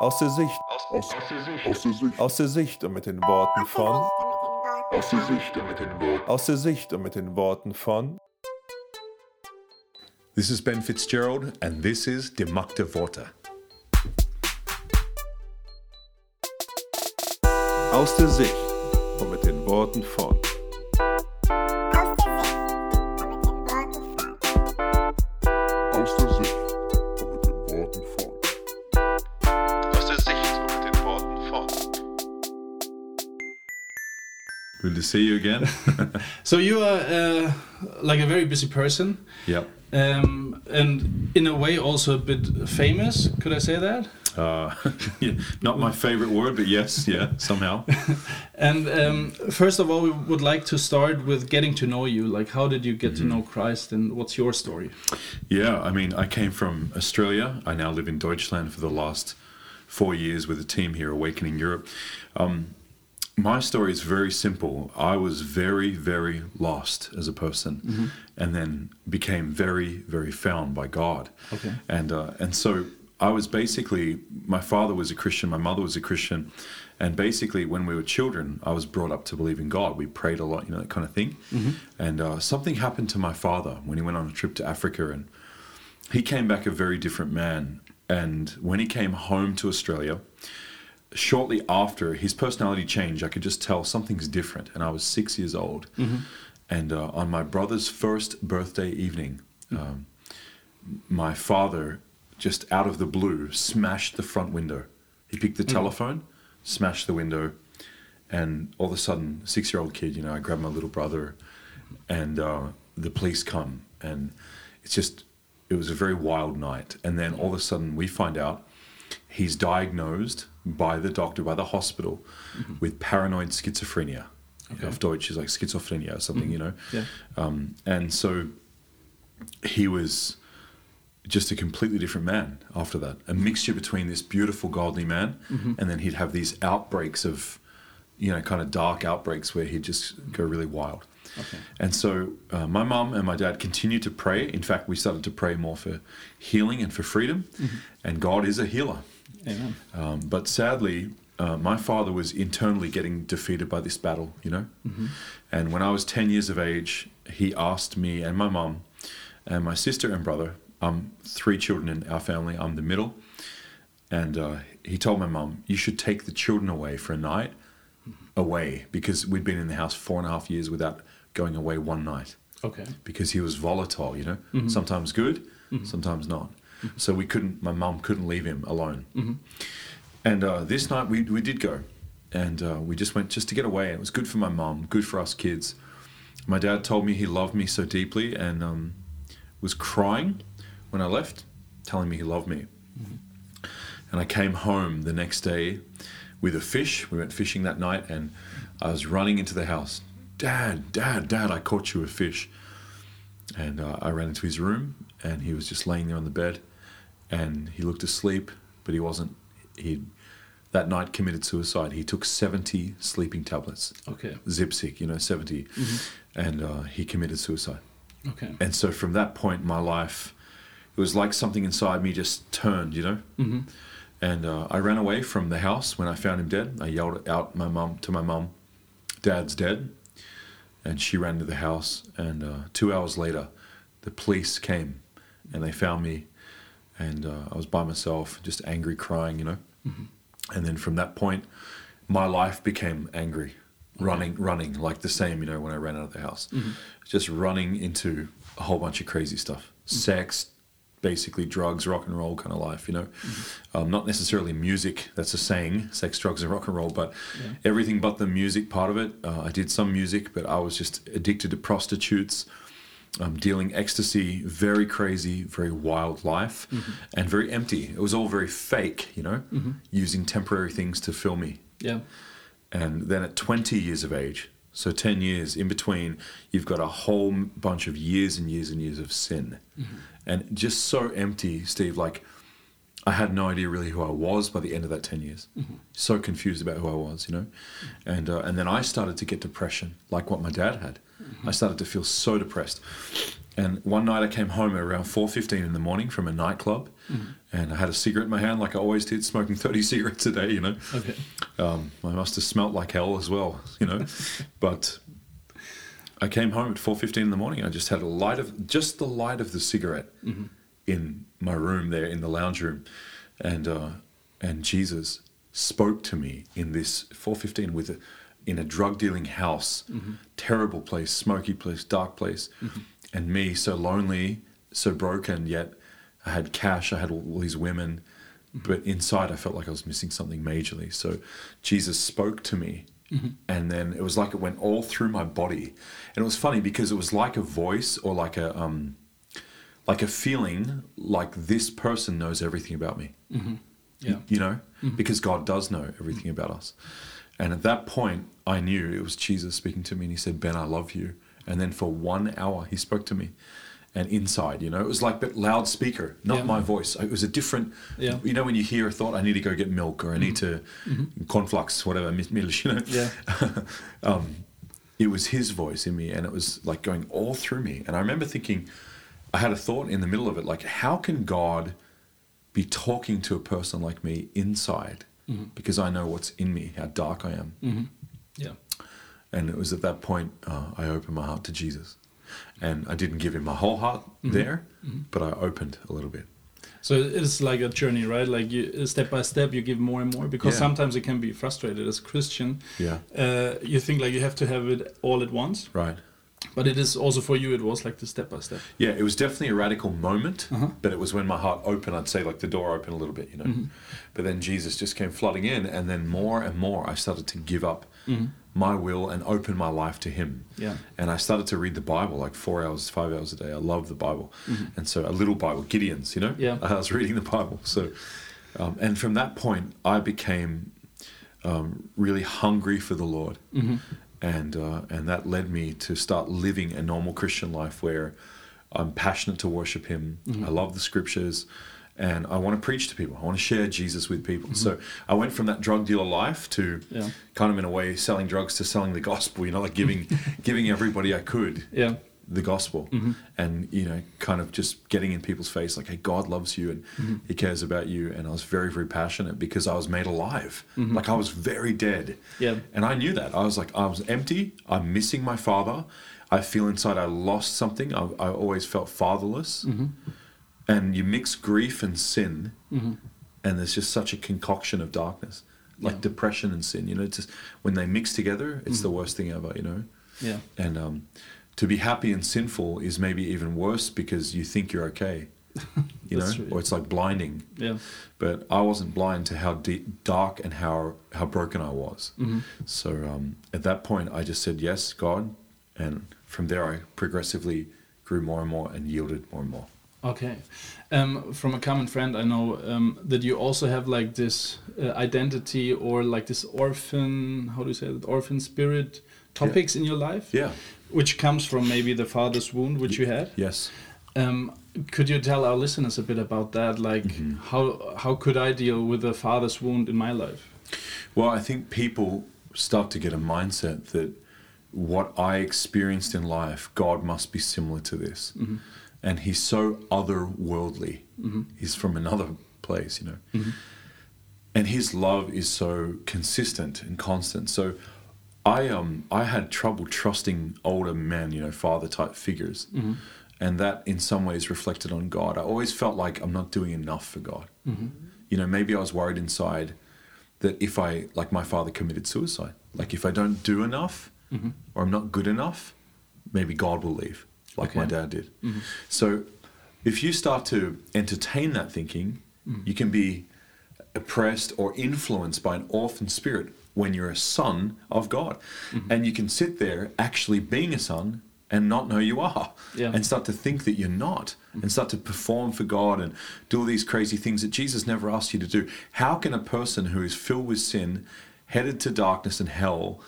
Aus der Sicht. Aus, aus, der Sicht. Aus der Sicht und mit den Worten von. Aus der Sicht und mit den Worten. Aus der Sicht und mit den Worten von. This is Ben Fitzgerald and this is Demakte Worte. Aus der Sicht und mit den Worten von. To see you again. So you are uh, like a very busy person, Yeah. um, and in a way also a bit famous. Could I say that? Uh, yeah, not my favorite word, but yes, yeah, somehow. And um, first of all, we would like to start with getting to know you. Like, how did you get Mm-hmm. to know Christ, and what's your story? Yeah, I mean, I came from Australia. I now live in Deutschland for the last four years with a team here, Awakening Europe. Um, my story is very simple. I was very, very lost as a person, and then became very, very found by God. Okay. And uh, and so I was basically my father was a Christian, my mother was a Christian, and basically when we were children, I was brought up to believe in God. We prayed a lot, you know, that kind of thing. And uh, something happened to my father when he went on a trip to Africa, and he came back a very different man. And when he came home to Australia, shortly after his personality changed, I could just tell something's different. And I was six years old. And uh, on my brother's first birthday evening, um, my father, just out of the blue, smashed the front window. He picked the telephone, smashed the window, and all of a sudden, six year old kid, you know, I grabbed my little brother, and uh, the police come. And it's just, it was a very wild night. And then all of a sudden, we find out he's diagnosed by the doctor, by the hospital, with paranoid schizophrenia. Auf Deutsch is like schizophrenia or something, you know. Yeah. Um, and so he was just a completely different man after that. A mixture between this beautiful, godly man, and then he'd have these outbreaks of, you know, kind of dark outbreaks where he'd just go really wild. Okay. And so uh, my mum and my dad continued to pray. In fact, we started to pray more for healing and for freedom. And God is a healer. Amen. Um, but sadly, uh, my father was internally getting defeated by this battle, you know? And when I was 10 years of age, he asked me and my mum and my sister and brother, um, three children in our family, I'm the middle. And uh, he told my mum, You should take the children away for a night, away, because we'd been in the house four and a half years without going away one night Okay. because he was volatile, you know, sometimes good, sometimes not. So we couldn't, my mum couldn't leave him alone. And uh, this night we, we did go and uh, we just went just to get away. It was good for my mum, good for us kids. My dad told me he loved me so deeply and um, was crying when I left, telling me he loved me. And I came home the next day with a fish. We went fishing that night and I was running into the house. Dad, Dad, Dad, I caught you a fish. And uh, I ran into his room and he was just laying there on the bed and he looked asleep, but he wasn't. He that night committed suicide. He took 70 sleeping tablets, Okay. Zipsic, you know, 70, and uh, he committed suicide. Okay. And so from that point, in my life, it was like something inside me just turned, you know. Mm-hmm. And uh, I ran away from the house when I found him dead. I yelled out my mum to my mum, "Dad's dead," and she ran to the house. And uh, two hours later, the police came, and they found me, and uh, I was by myself, just angry, crying, you know. And then from that point, my life became angry, running, running like the same, you know, when I ran out of the house, just running into a whole bunch of crazy stuff, sex, basically drugs, rock and roll kind of life, you know. Um, not necessarily music. That's a saying, sex, drugs, and rock and roll, but everything but the music part of it. Uh, I did some music, but I was just addicted to prostitutes. Um, dealing ecstasy, very crazy, very wild life, mm-hmm. and very empty. It was all very fake, you know, mm-hmm. using temporary things to fill me. Yeah. And then at 20 years of age, so 10 years in between, you've got a whole bunch of years and years and years of sin. Mm-hmm. And just so empty, Steve, like I had no idea really who I was by the end of that 10 years. So confused about who I was, you know? And, uh, and then I started to get depression, like what my dad had. I started to feel so depressed. And one night I came home at around 4.15 in the morning from a nightclub and I had a cigarette in my hand like I always did, smoking 30 cigarettes a day, you know. Okay. Um, I must have smelt like hell as well, you know. but I came home at 4.15 in the morning. I just had a light of, just the light of the cigarette in my room there in the lounge room. And, uh, and Jesus spoke to me in this 4.15 with a, in a drug dealing house, terrible place, smoky place, dark place. And me so lonely, so broken, yet I had cash, I had all these women, but inside I felt like I was missing something majorly. So Jesus spoke to me, and then it was like it went all through my body, and it was funny because it was like a voice or like a um, like a feeling like this person knows everything about me. Yeah. You know, because God does know everything about us. And at that point, I knew it was Jesus speaking to me, and He said, "Ben, I love you." And then for one hour, He spoke to me, and inside, you know, it was like that loudspeaker, not Yeah. my voice. It was a different. Yeah. You know, when you hear a thought, I need to go get milk, or I need to conflux whatever, you know. Yeah. um, it was His voice in me, and it was like going all through me. And I remember thinking, I had a thought in the middle of it, like, how can God be talking to a person like me inside? Because I know what's in me, how dark I am. Yeah. And it was at that point uh, I opened my heart to Jesus. And I didn't give him my whole heart there, but I opened a little bit. So it's like a journey, right? Like you step by step, you give more and more because Yeah. sometimes it can be frustrated as a Christian. Yeah. Uh, you think like you have to have it all at once, Right. But it is also for you. It was like the step by step. Yeah, it was definitely a radical moment, Uh-huh. but it was when my heart opened, I'd say like the door opened a little bit, you know. But then Jesus just came flooding in, and then more and more I started to give up my will and open my life to Him. Yeah. And I started to read the Bible like four hours, five hours a day. I love the Bible. And so a little Bible, Gideon's, you know? Yeah. I was reading the Bible. So, um, and from that point, I became um, really hungry for the Lord. And, uh, and that led me to start living a normal Christian life where I'm passionate to worship Him. I love the scriptures. And I want to preach to people. I want to share Jesus with people. So I went from that drug dealer life to Yeah. kind of in a way selling drugs to selling the gospel. You know, like giving giving everybody I could Yeah. The gospel, mm-hmm. and you know, kind of just getting in people's face like, hey, God loves you and mm-hmm. He cares about you. And I was very very passionate because I was made alive. Mm-hmm. Like I was very dead. Yeah. And I knew that. I was like, I was empty. I'm missing my father. I feel inside I lost something. I, I always felt fatherless. And you mix grief and sin, and there's just such a concoction of darkness, like Yeah. depression and sin. You know, it's just when they mix together, it's the worst thing ever. You know, Yeah. and um, to be happy and sinful is maybe even worse because you think you're okay. You know, true. or it's like blinding. Yeah. But I wasn't blind to how deep, dark and how how broken I was. So um, at that point, I just said yes, God, and from there I progressively grew more and more and yielded more and more. Okay. Um, from a common friend, I know um, that you also have like this uh, identity or like this orphan, how do you say it, orphan spirit topics in your life, Yeah. Which comes from maybe the father's wound which you had. Yes. Um, could you tell our listeners a bit about that? Like, mm-hmm. how how could I deal with a father's wound in my life? Well, I think people start to get a mindset that what I experienced in life, God must be similar to this. Mm-hmm. And he's so otherworldly. Mm-hmm. He's from another place, you know. And his love is so consistent and constant. So I um I had trouble trusting older men, you know, father type figures. Mm-hmm. And that in some ways reflected on God. I always felt like I'm not doing enough for God. Mm-hmm. You know, maybe I was worried inside that if I, like my father committed suicide, like if I don't do enough mm-hmm. or I'm not good enough, maybe God will leave, like my dad did. So if you start to entertain that thinking, you can be oppressed or influenced by an orphan spirit when you're a son of God. Mm-hmm. And you can sit there actually being a son and not know you are Yeah. and start to think that you're not and mm-hmm. start to perform for God and do all these crazy things that Jesus never asked you to do. How can a person who is filled with sin, headed to darkness and hell,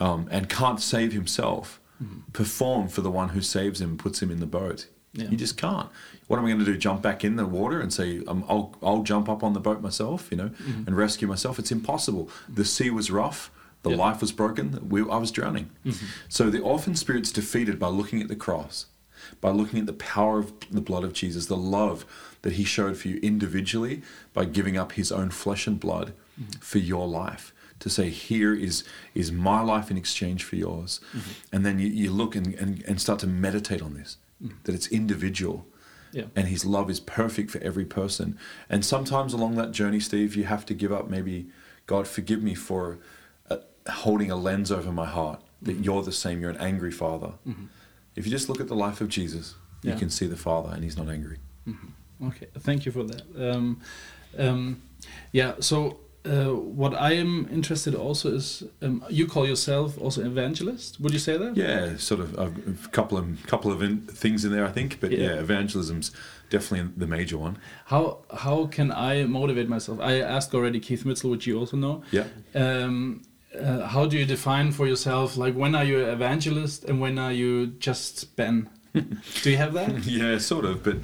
um, and can't save himself, mm-hmm. perform for the one who saves him and puts him in the boat? Yeah. You just can't. What am I going to do? Jump back in the water and say, um, I'll, I'll jump up on the boat myself, you know, mm-hmm. and rescue myself? It's impossible. The sea was rough. The Yeah. life was broken. We, I was drowning. Mm-hmm. So the orphan spirit's defeated by looking at the cross. by looking at the power of the blood of Jesus, the love that he showed for you individually by giving up his own flesh and blood mm-hmm. for your life. To say, here is is my life in exchange for yours. And then you, you look and, and, and start to meditate on this, that it's individual. Yeah. And his love is perfect for every person. And sometimes along that journey, Steve, you have to give up maybe, God, forgive me for uh, holding a lens over my heart, that you're the same, you're an angry father. If you just look at the life of Jesus, you Yeah. can see the father and he's not angry. Okay, thank you for that. Um, um, yeah, so uh, what I am interested also is um, you call yourself also evangelist. Would you say that? Yeah, sort of a couple of couple of in, things in there, I think. But Yeah. yeah. evangelism's definitely the major one. How how can I motivate myself? I asked already Keith Mitchell, which you also know. Yeah. Um, uh, how do you define for yourself like when are you an evangelist and when are you just Ben? do you have that? Yeah, sort of. But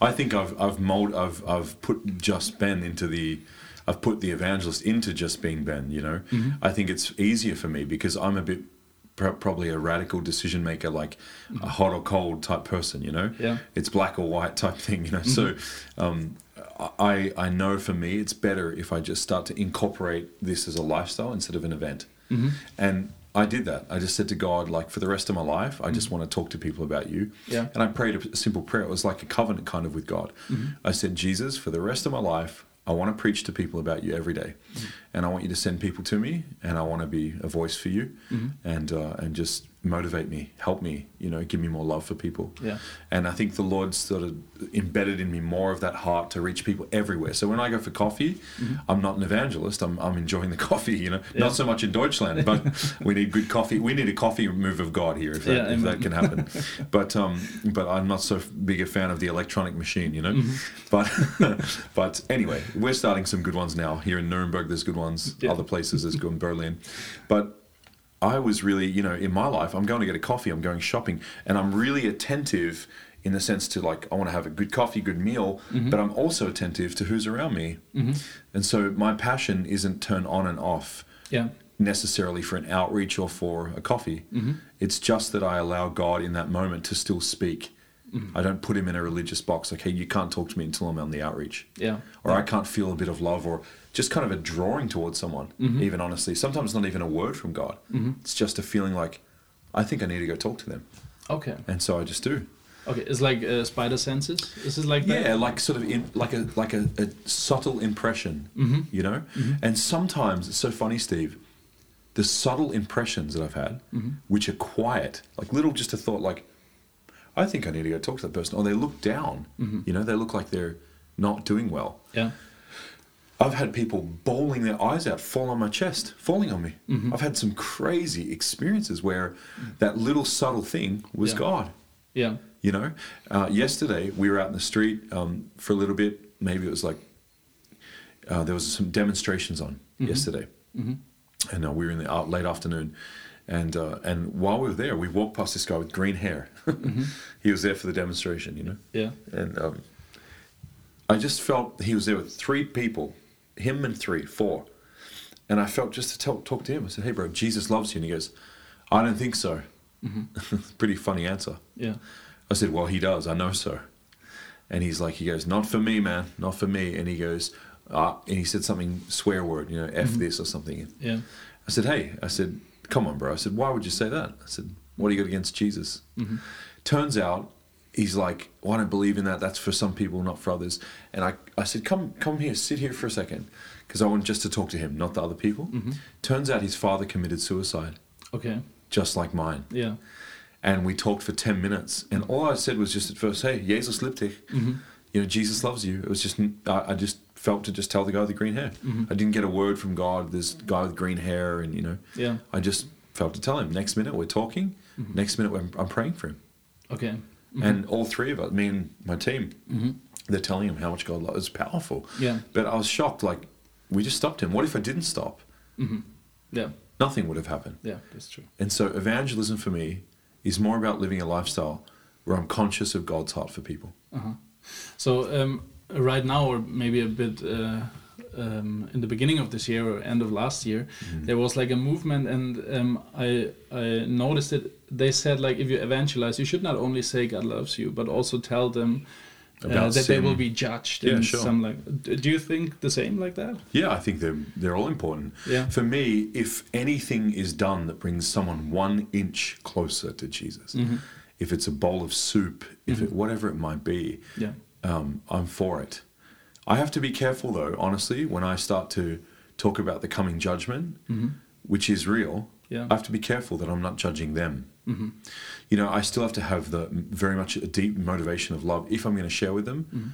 I think I've I've mold I've I've put just Ben into the I've put the evangelist into just being Ben. You know, mm-hmm. I think it's easier for me because I'm a bit pr- probably a radical decision maker, like mm-hmm. a hot or cold type person. You know, Yeah. it's black or white type thing. You know, mm-hmm. so. Um, I, I know for me it's better if I just start to incorporate this as a lifestyle instead of an event. And I did that. I just said to God, like, for the rest of my life, I just want to talk to people about you. Yeah. And I prayed a simple prayer. It was like a covenant kind of with God. I said, Jesus, for the rest of my life, I want to preach to people about you every day. and I want you to send people to me, and I want to be a voice for you, and uh, and just motivate me, help me, you know, give me more love for people. Yeah. And I think the Lord sort of embedded in me more of that heart to reach people everywhere. So when I go for coffee, I'm not an evangelist. I'm, I'm enjoying the coffee, you know, Yeah. not so much in Deutschland, but we need good coffee. We need a coffee move of God here, if that, Yeah, if that can happen. but um, but I'm not so big a fan of the electronic machine, you know. But but anyway, we're starting some good ones now here in Nuremberg. There's good ones. Yeah. Other places there's good in Berlin, but I was really, you know, in my life, I'm going to get a coffee, I'm going shopping, and I'm really attentive in the sense to like, I want to have a good coffee, good meal, mm-hmm. but I'm also attentive to who's around me. Mm-hmm. And so my passion isn't turn on and off Yeah. necessarily for an outreach or for a coffee. Mm-hmm. It's just that I allow God in that moment to still speak. I don't put him in a religious box, like, hey, you can't talk to me until I'm on the outreach Yeah. or I can't feel a bit of love, or just kind of a drawing towards someone, mm-hmm. even honestly. Sometimes not even a word from God. Mm-hmm. It's just a feeling like, I think I need to go talk to them. Okay. And so I just do. Okay. It's like uh, spider senses. Is it like that? Yeah, like sort of in, like a like a, a subtle impression, mm-hmm. you know. And sometimes it's so funny, Steve. The subtle impressions that I've had, which are quiet, like little, just a thought, like, I think I need to go talk to that person, or they look down, you know, they look like they're not doing well. Yeah. I've had people bawling their eyes out, fall on my chest, falling on me. I've had some crazy experiences where that little subtle thing was Yeah. God. Yeah. You know, uh, yesterday we were out in the street um, for a little bit. Maybe it was like uh, there was some demonstrations on yesterday, and uh, we were in the late afternoon. And uh, and while we were there, we walked past this guy with green hair. he was there for the demonstration, you know. Yeah. And um, I just felt he was there with three people, him and three, four. And I felt just to tell, talk to him. I said, "Hey, bro, Jesus loves you." And he goes, "I don't think so." Pretty funny answer. Yeah. I said, "Well, he does. I know so." And he's like, he goes, "Not for me, man. Not for me." And he goes, uh, and he said something swear word, you know, f this or something. Yeah. I said, "Hey," I said, "Come on, bro." I said, "Why would you say that?" I said, "What do you got against Jesus?" Mm-hmm. Turns out he's like, well, "I don't believe in that. That's for some people, not for others." And I, I said, "Come, come here, sit here for a second, because I want just to talk to him, not the other people." Mm-hmm. Turns out his father committed suicide, Okay. just like mine. Yeah. And we talked for ten minutes, and all I said was just at first, "Hey, Jesus liebt dich." Mm-hmm. You know, Jesus loves you. It was just, I, I just felt to just tell the guy with the green hair. Mm-hmm. I didn't get a word from God. This guy with green hair, and you know, Yeah. I just felt to tell him. Next minute we're talking. Mm-hmm. Next minute I'm, I'm praying for him, Okay. Mm-hmm. and all three of us, me and my team, they're telling him how much God loves. It's powerful. Yeah. But I was shocked. Like we just stopped him. What if I didn't stop? Yeah. Nothing would have happened. Yeah. That's true. And so evangelism for me is more about living a lifestyle where I'm conscious of God's heart for people. Uh-huh. So um, right now, or maybe a bit uh, um, in the beginning of this year or end of last year, Mm-hmm. there was like a movement, and um, I I noticed it. They said like if you evangelize, you should not only say God loves you, but also tell them. Uh, About that they will be judged Yeah, in sure. some like do you think the same like that Yeah, I think they're they're all important. Yeah. For me, if anything is done that brings someone one inch closer to Jesus, Mm-hmm. if it's a bowl of soup, if it whatever it might be, yeah um, I'm for it. I have to be careful though, honestly, when I start to talk about the coming judgment, which is real. Mm-hmm. Yeah. I have to be careful that I'm not judging them. You know, I still have to have the very much a deep motivation of love if I'm going to share with them. Mm-hmm.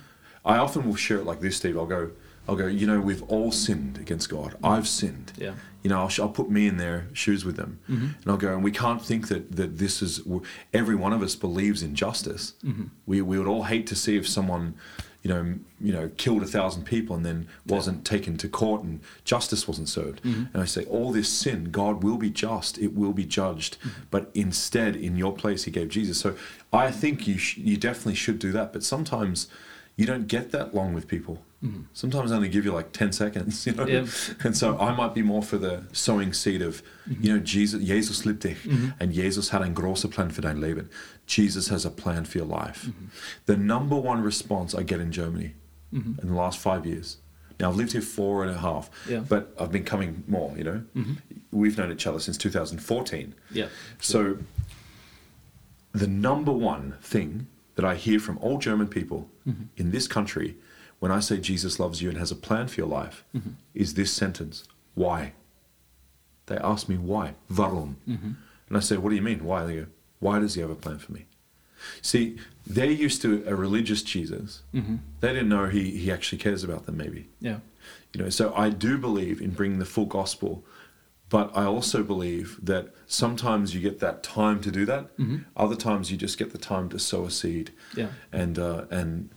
I often will share it like this, Steve. I'll go, I'll go. You know, we've all sinned against God. I've sinned. Yeah. You know, I'll, I'll put me in their shoes with them, mm-hmm. and I'll go. And we can't think that that this is. Every one of us believes in justice. Mm-hmm. We we would all hate to see if someone, you know, you know, killed a thousand people and then wasn't taken to court and justice wasn't served. Mm-hmm. And I say, all this sin, God will be just. It will be judged. But instead, in your place, He gave Jesus. So I think you sh- you definitely should do that. But sometimes you don't get that long with people. Mm-hmm. Sometimes I only give you like 10 seconds, you know? Yeah. And so I might be more for the sowing seed of, mm-hmm. you know, Jesus, Jesus liebt dich. Mm-hmm. And Jesus hat ein großer Plan für dein Leben. Jesus has a plan for your life. The number one response I get in Germany in the last five years. Now I've lived here four and a half, Yeah. but I've been coming more, you know? We've known each other since 2014. yeah So, the number one thing that I hear from all German people in this country when I say Jesus loves you and has a plan for your life is this sentence Why? They ask me why. Warum? And I say, What do you mean? Why? They go, Why does he have a plan for me? See, they're used to a religious Jesus. They didn't know he, he actually cares about them, maybe. yeah You know, so I do believe in bringing the full gospel, but I also believe that sometimes you get that time to do that. Other times you just get the time to sow a seed. Yeah. And uh, and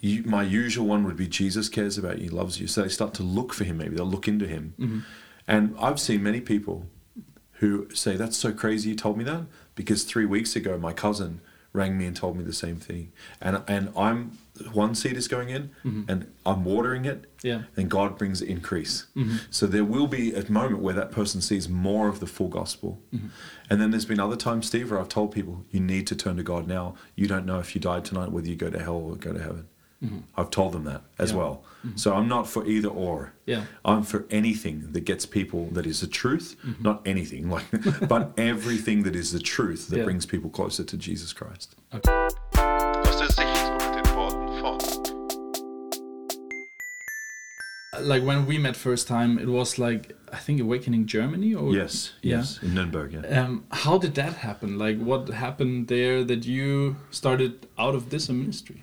you, my usual one would be Jesus cares about you, loves you. So they start to look for him. Maybe they'll look into him. And I've seen many people who say, "That's so crazy you told me that," because three weeks ago my cousin rang me and told me the same thing. And and I'm one seed is going in, mm-hmm. and I'm watering it, Yeah. and God brings increase. Mm-hmm. So there will be a moment where that person sees more of the full gospel. Mm-hmm. And then there's been other times, Steve, where I've told people, you need to turn to God now. You don't know if you died tonight whether you go to hell or go to heaven. I've told them that as Yeah. well. So I'm not for either or. Yeah. I'm for anything that gets people that is the truth, not anything like, but everything that is the truth that Yeah. brings people closer to Jesus Christ. Aus like when we met first time it was like i think awakening germany or Yes, Yeah. yes, in Nuremberg, yeah. um, how did that happen like what happened there that you started out of this ministry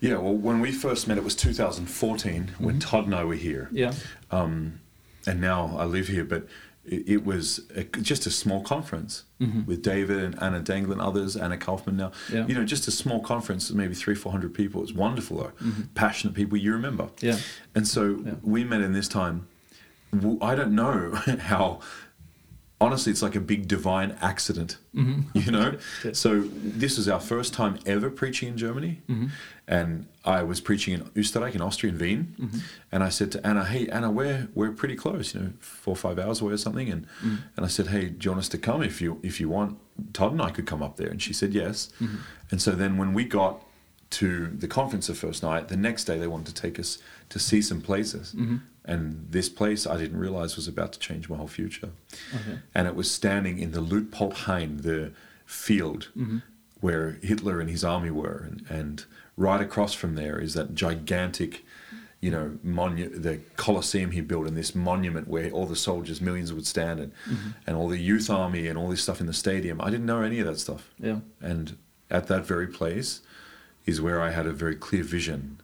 Yeah, well, when we first met, it was 2014 when Todd and I were here. yeah Um, and now I live here, but it, it was a, just a small conference mm-hmm. with David and Anna Dengel and others, Anna Kaufman now. Yeah. You know, just a small conference, maybe three, four hundred people. It's wonderful, though. Mm-hmm. Passionate people, you remember. Yeah. And so we met in this time. I don't know how. Honestly, it's like a big divine accident, mm-hmm. you know. So this was our first time ever preaching in Germany, mm-hmm. and I was preaching in Österreich, in Austria, in Wien, mm-hmm. and I said to Anna, "Hey, Anna, we're we're pretty close, you know, four or five hours away or something." And and I said, "Hey, do you want us to come if you if you want? Todd and I could come up there." And she said, "Yes." And so then when we got to the conference the first night, the next day they wanted to take us to see some places. Mm-hmm. And this place I didn't realize was about to change my whole future. Okay. And it was standing in the Luitpoldhain, the field mm-hmm. where Hitler and his army were. And, and right across from there is that gigantic, you know, monu- the Colosseum he built and this monument where all the soldiers, millions would stand and, mm-hmm. and all the youth army and all this stuff in the stadium. I didn't know any of that stuff. yeah And at that very place is where I had a very clear vision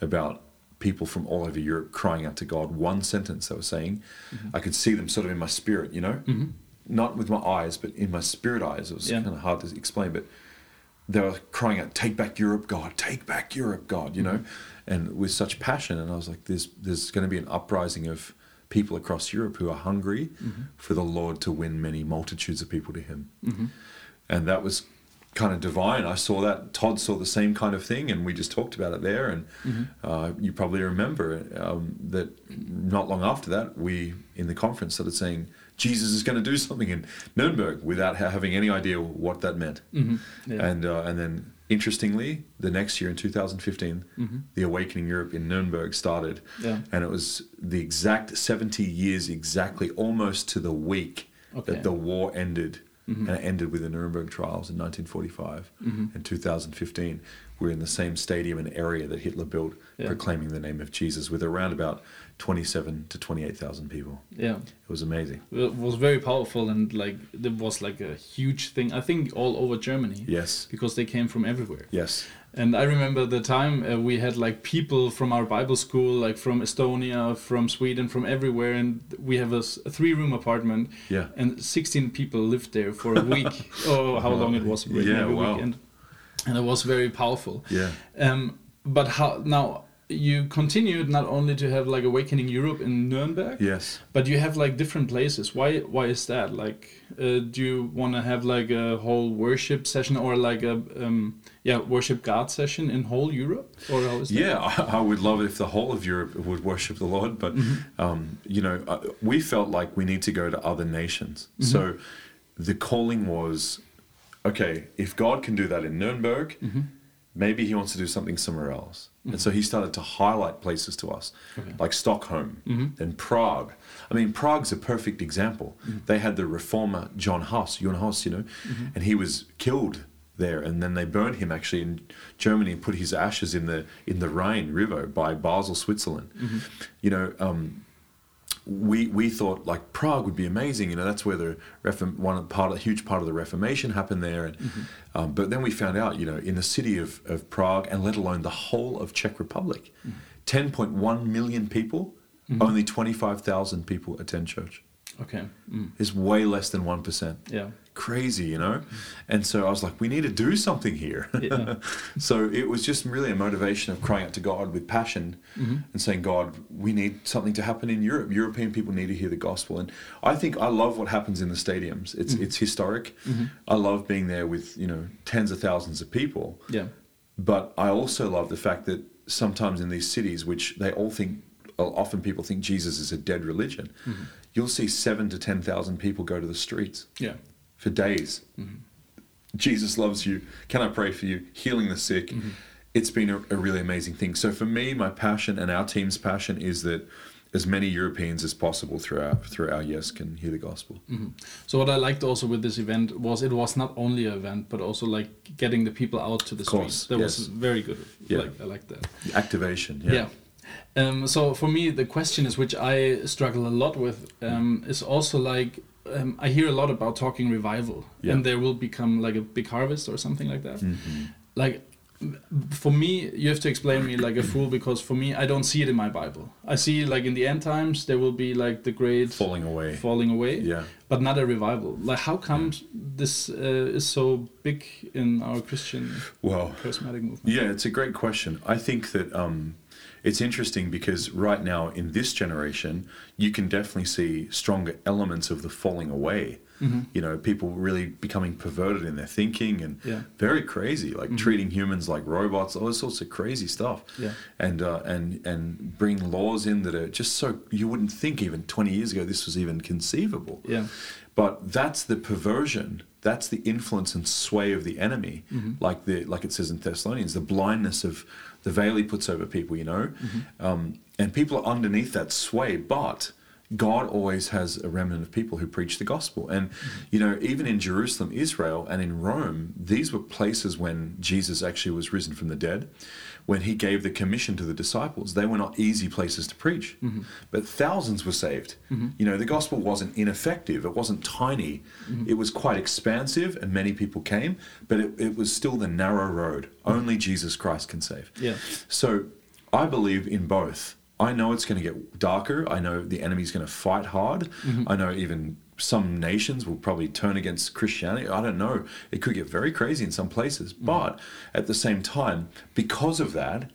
about people from all over Europe crying out to God. One sentence they were saying, mm-hmm. I could see them sort of in my spirit, you know, mm-hmm. not with my eyes, but in my spirit eyes. It was Yeah. kind of hard to explain, but they were crying out, "Take back Europe, God! Take back Europe, God!" You know, mm-hmm. and with such passion. And I was like, "There's there's going to be an uprising of people across Europe who are hungry for the Lord to win many multitudes of people to Him." And that was kind of divine. I saw that. Todd saw the same kind of thing, and we just talked about it there. And uh, you probably remember um, that not long after that, we in the conference started saying Jesus is going to do something in Nuremberg without ha- having any idea what that meant. Yeah. And uh, and then interestingly, the next year in 2015, the Awakening Europe in Nuremberg started, Yeah. and it was the exact 70 years exactly, almost to the week Okay. that the war ended. Mm-hmm. And it ended with the Nuremberg trials in 1945 mm-hmm. and 2015. We're in the same stadium and area that Hitler built, Yeah. proclaiming the name of Jesus, with around about 27 to 28,000 people. yeah. It was amazing. It was very powerful and like it was like a huge thing. I think all over Germany. Yes. Because they came from everywhere. Yes. And I remember the time uh, we had like people from our Bible school, like from Estonia, from Sweden, from everywhere, and we have a, three-room apartment. Yeah. And 16 people lived there for a week. oh, how long it was? Yeah, a wow. weekend. And it was very powerful. Yeah. Um, but how now? You continued not only to have like Awakening Europe in Nuremberg, Yes. but you have like different places. Why? Why is that? Like, uh, do you want to have like a whole worship session or like a um, yeah worship God session in whole Europe, or how is that? Yeah, I, I would love if the whole of Europe would worship the Lord, but um, you know, uh, we felt like we need to go to other nations. So the calling was, okay, if God can do that in Nuremberg, maybe He wants to do something somewhere else. And mm-hmm. so He started to highlight places to us, like Stockholm mm-hmm. and Prague. I mean, Prague's a perfect example. Mm-hmm. They had the reformer John Huss, Jon Hus, you know, and he was killed there, and then they burned him actually in Germany and put his ashes in the in the Rhine River by Basel, Switzerland. You know, um, we we thought like Prague would be amazing. You know, that's where the Reform, one part, a huge part of the Reformation happened there. And, um, but then we found out, you know, in the city of, of Prague, and let alone the whole of Czech Republic, 10.1 million people, only 25,000 people attend church. Okay. Mm. It's way less than one percent Yeah. Crazy, you know? And so I was like, we need to do something here. Yeah. so it was just really a motivation of crying out to God with passion mm-hmm. and saying, God, we need something to happen in Europe. European people need to hear the gospel. And I think I love what happens in the stadiums. It's mm-hmm. it's historic. Mm-hmm. I love being there with, you know, tens of thousands of people. Yeah. But I also love the fact that sometimes in these cities, which they all think, uh, often people think Jesus is a dead religion, you'll see seven to 10,000 people go to the streets Yeah. For days. Jesus loves you. Can I pray for you? Healing the sick. It's been a, a really amazing thing. So for me, my passion and our team's passion is that as many Europeans as possible through our through our yes can hear the gospel. So what I liked also with this event was it was not only an event, but also like getting the people out to the streets. That was very good. Yeah. Like I like that. Activation. Yeah. Yeah. Um, so for me, the question is, which I struggle a lot with, um, is also like um, I hear a lot about talking revival, Yeah. and there will become like a big harvest or something like that. Mm-hmm. Like for me, you have to explain me like a fool because for me, I don't see it in my Bible. I see like in the end times there will be like the great Falling away. falling away, Yeah. but not a revival. Like how come this uh, is so big in our Christian Well, charismatic movement? Yeah, it's a great question. I think that um, it's interesting because right now in this generation, you can definitely see stronger elements of the falling away. Mm-hmm. You know, people really becoming perverted in their thinking and Yeah. very crazy, like mm-hmm. treating humans like robots, all sorts of crazy stuff. Yeah. And uh, and and bring laws in that are just so you wouldn't think even 20 years ago this was even conceivable. Yeah. But that's the perversion. That's the influence and sway of the enemy, mm-hmm. like the like it says in Thessalonians, the blindness of the veil he puts over people. You know, um, and people are underneath that sway, but. God always has a remnant of people who preach the gospel. And, you know, even in Jerusalem, Israel, and in Rome, these were places when Jesus actually was risen from the dead, when he gave the commission to the disciples. They were not easy places to preach, mm-hmm. but thousands were saved. Mm-hmm. You know, the gospel wasn't ineffective, it wasn't tiny, mm-hmm. it was quite expansive, and many people came, but it, it was still the narrow road. Only Jesus Christ can save. Yeah. So I believe in both. I know it's going to get darker. I know the enemy's going to fight hard. I know even some nations will probably turn against Christianity. I don't know. It could get very crazy in some places. Mm. But at the same time, because of that,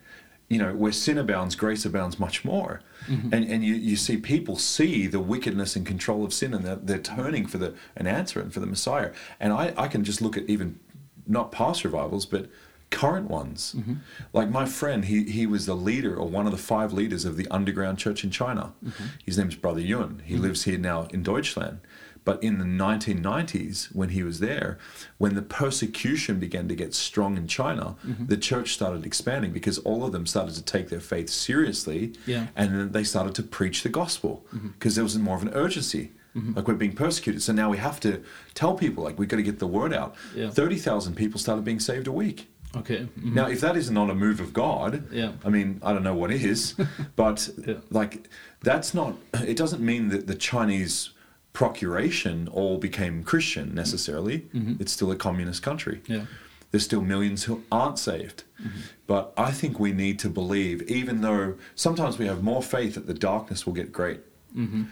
you know, where sin abounds, grace abounds much more. Mm-hmm. And and you, you see people see the wickedness and control of sin and they're, they're turning for the an answer and for the Messiah. And I, I can just look at even not past revivals, but current ones. Mm-hmm. Like my friend, he, he was the leader or one of the five leaders of the underground church in China. Mm-hmm. His name's Brother Yun. He lives here now in Deutschland. But in the 1990s, when he was there, when the persecution began to get strong in China, mm-hmm. the church started expanding because all of them started to take their faith seriously. Yeah. And then they started to preach the gospel mm-hmm. because there was more of an urgency. Mm-hmm. Like we're being persecuted. So now we have to tell people, like, we've got to get the word out. Yeah. 30,000 people started being saved a week. Okay. mhm. Now, if that is not on a move of God, Yeah. I mean, I don't know what is, but Yeah. like that's not. It doesn't mean that the Chinese procuration all became Christian necessarily. Mm-hmm. It's still a communist country. Yeah. There's still millions who aren't saved. Mm-hmm. But I think we need to believe, even though sometimes we have more faith that the darkness will get great, mm-hmm.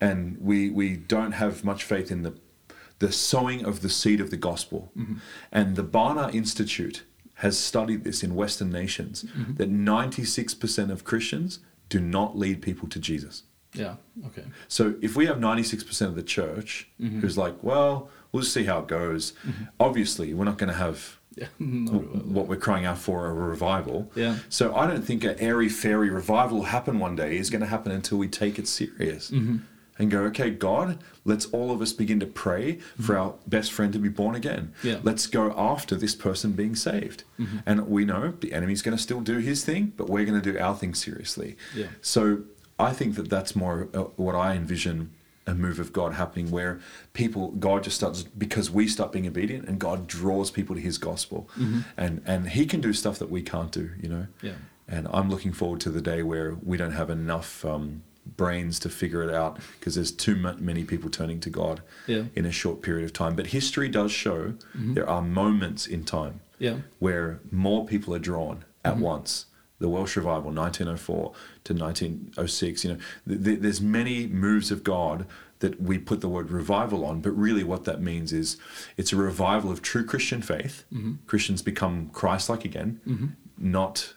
and we we don't have much faith in the the sowing of the seed of the gospel. And the Barna Institute has studied this in Western nations that 96% of Christians do not lead people to Jesus. Yeah. Okay. So if we have 96% of the church mm-hmm. who's like, well, we'll just see how it goes, mm-hmm. obviously we're not going to have Yeah. What we're crying out for a revival. Yeah. So I don't think an airy fairy revival will happen one day. It's going to happen until we take it serious mm-hmm. and go, okay, God, let's all of us begin to pray for our best friend to be born again. Yeah. Let's go after this person being saved. And we know the enemy's going to still do his thing, but we're going to do our thing seriously. Yeah. So I think that that's more uh, what I envision a move of God happening where people God just starts because we start being obedient and God draws people to his gospel and and he can do stuff that we can't do you know Yeah. and I'm looking forward to the day where we don't have enough um, brains to figure it out because there's too many people turning to God Yeah. in a short period of time but history does show there are moments in time Yeah. where more people are drawn at once. The Welsh revival, 1904 to 1906. You know, th- th- there's many moves of God that we put the word revival on, but really what that means is it's a revival of true Christian faith. Mm-hmm. Christians become Christ-like again, mm-hmm. not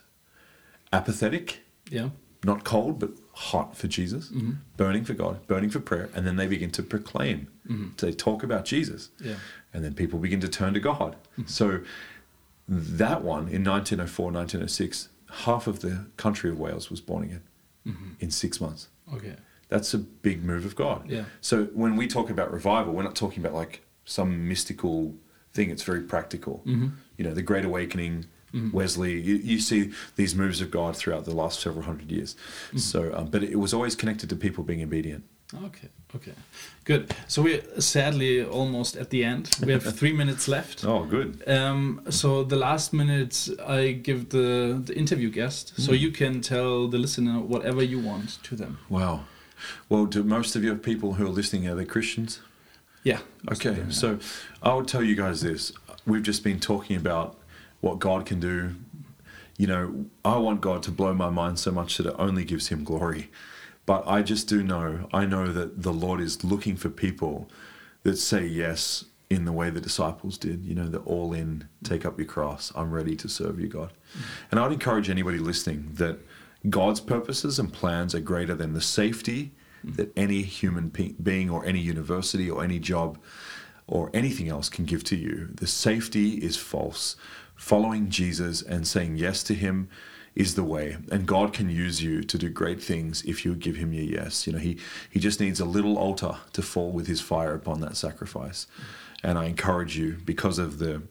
apathetic, Yeah. not cold, but hot for Jesus, mm-hmm. burning for God, burning for prayer, and then they begin to proclaim. They talk about Jesus, Yeah. and then people begin to turn to God. So that one in 1904, 1906, half of the country of Wales was born again mm-hmm. in six months. Okay. That's a big move of God. Yeah. So when we talk about revival, we're not talking about like some mystical thing. It's very practical. Mm-hmm. You know, the Great Awakening, mm-hmm. Wesley. You, you see these moves of God throughout the last several hundred years. Mm. So, um, but it was always connected to people being obedient. Okay. Okay. Good. So we're sadly almost at the end. We have three minutes left. Oh, good. Um, so the last minutes I give the the interview guest, so you can tell the listener whatever you want to them. Wow. Well, do most of your people who are listening are they Christians? Yeah. Okay, so I would tell you guys this. We've just been talking about what God can do. You know, I want God to blow my mind so much that it only gives Him glory. But I just do know, I know that the Lord is looking for people that say yes in the way the disciples did. You know, the all in, take up your cross, I'm ready to serve you, God. And I'd encourage anybody listening that God's purposes and plans are greater than the safety that any human being or any university or any job or anything else can give to you. The safety is false. Following Jesus and saying yes to Him is the way, and God can use you to do great things if you give Him your yes. You know, He He just needs a little altar to fall with His fire upon that sacrifice. And I encourage you because of the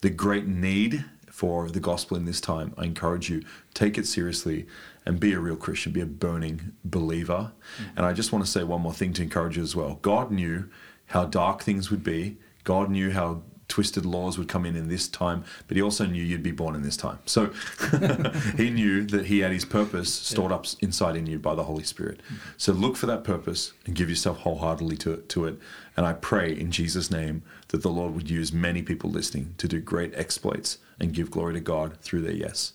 the great need for the gospel in this time. I encourage you take it seriously and be a real Christian, be a burning believer. Mm. And I just want to say one more thing to encourage you as well. God knew how dark things would be. God knew how twisted laws would come in in this time, but he also knew you'd be born in this time. So he knew that he had his purpose stored up inside in you by the Holy Spirit. So look for that purpose and give yourself wholeheartedly to it, to it. And I pray in Jesus' name that the Lord would use many people listening to do great exploits and give glory to God through their yes.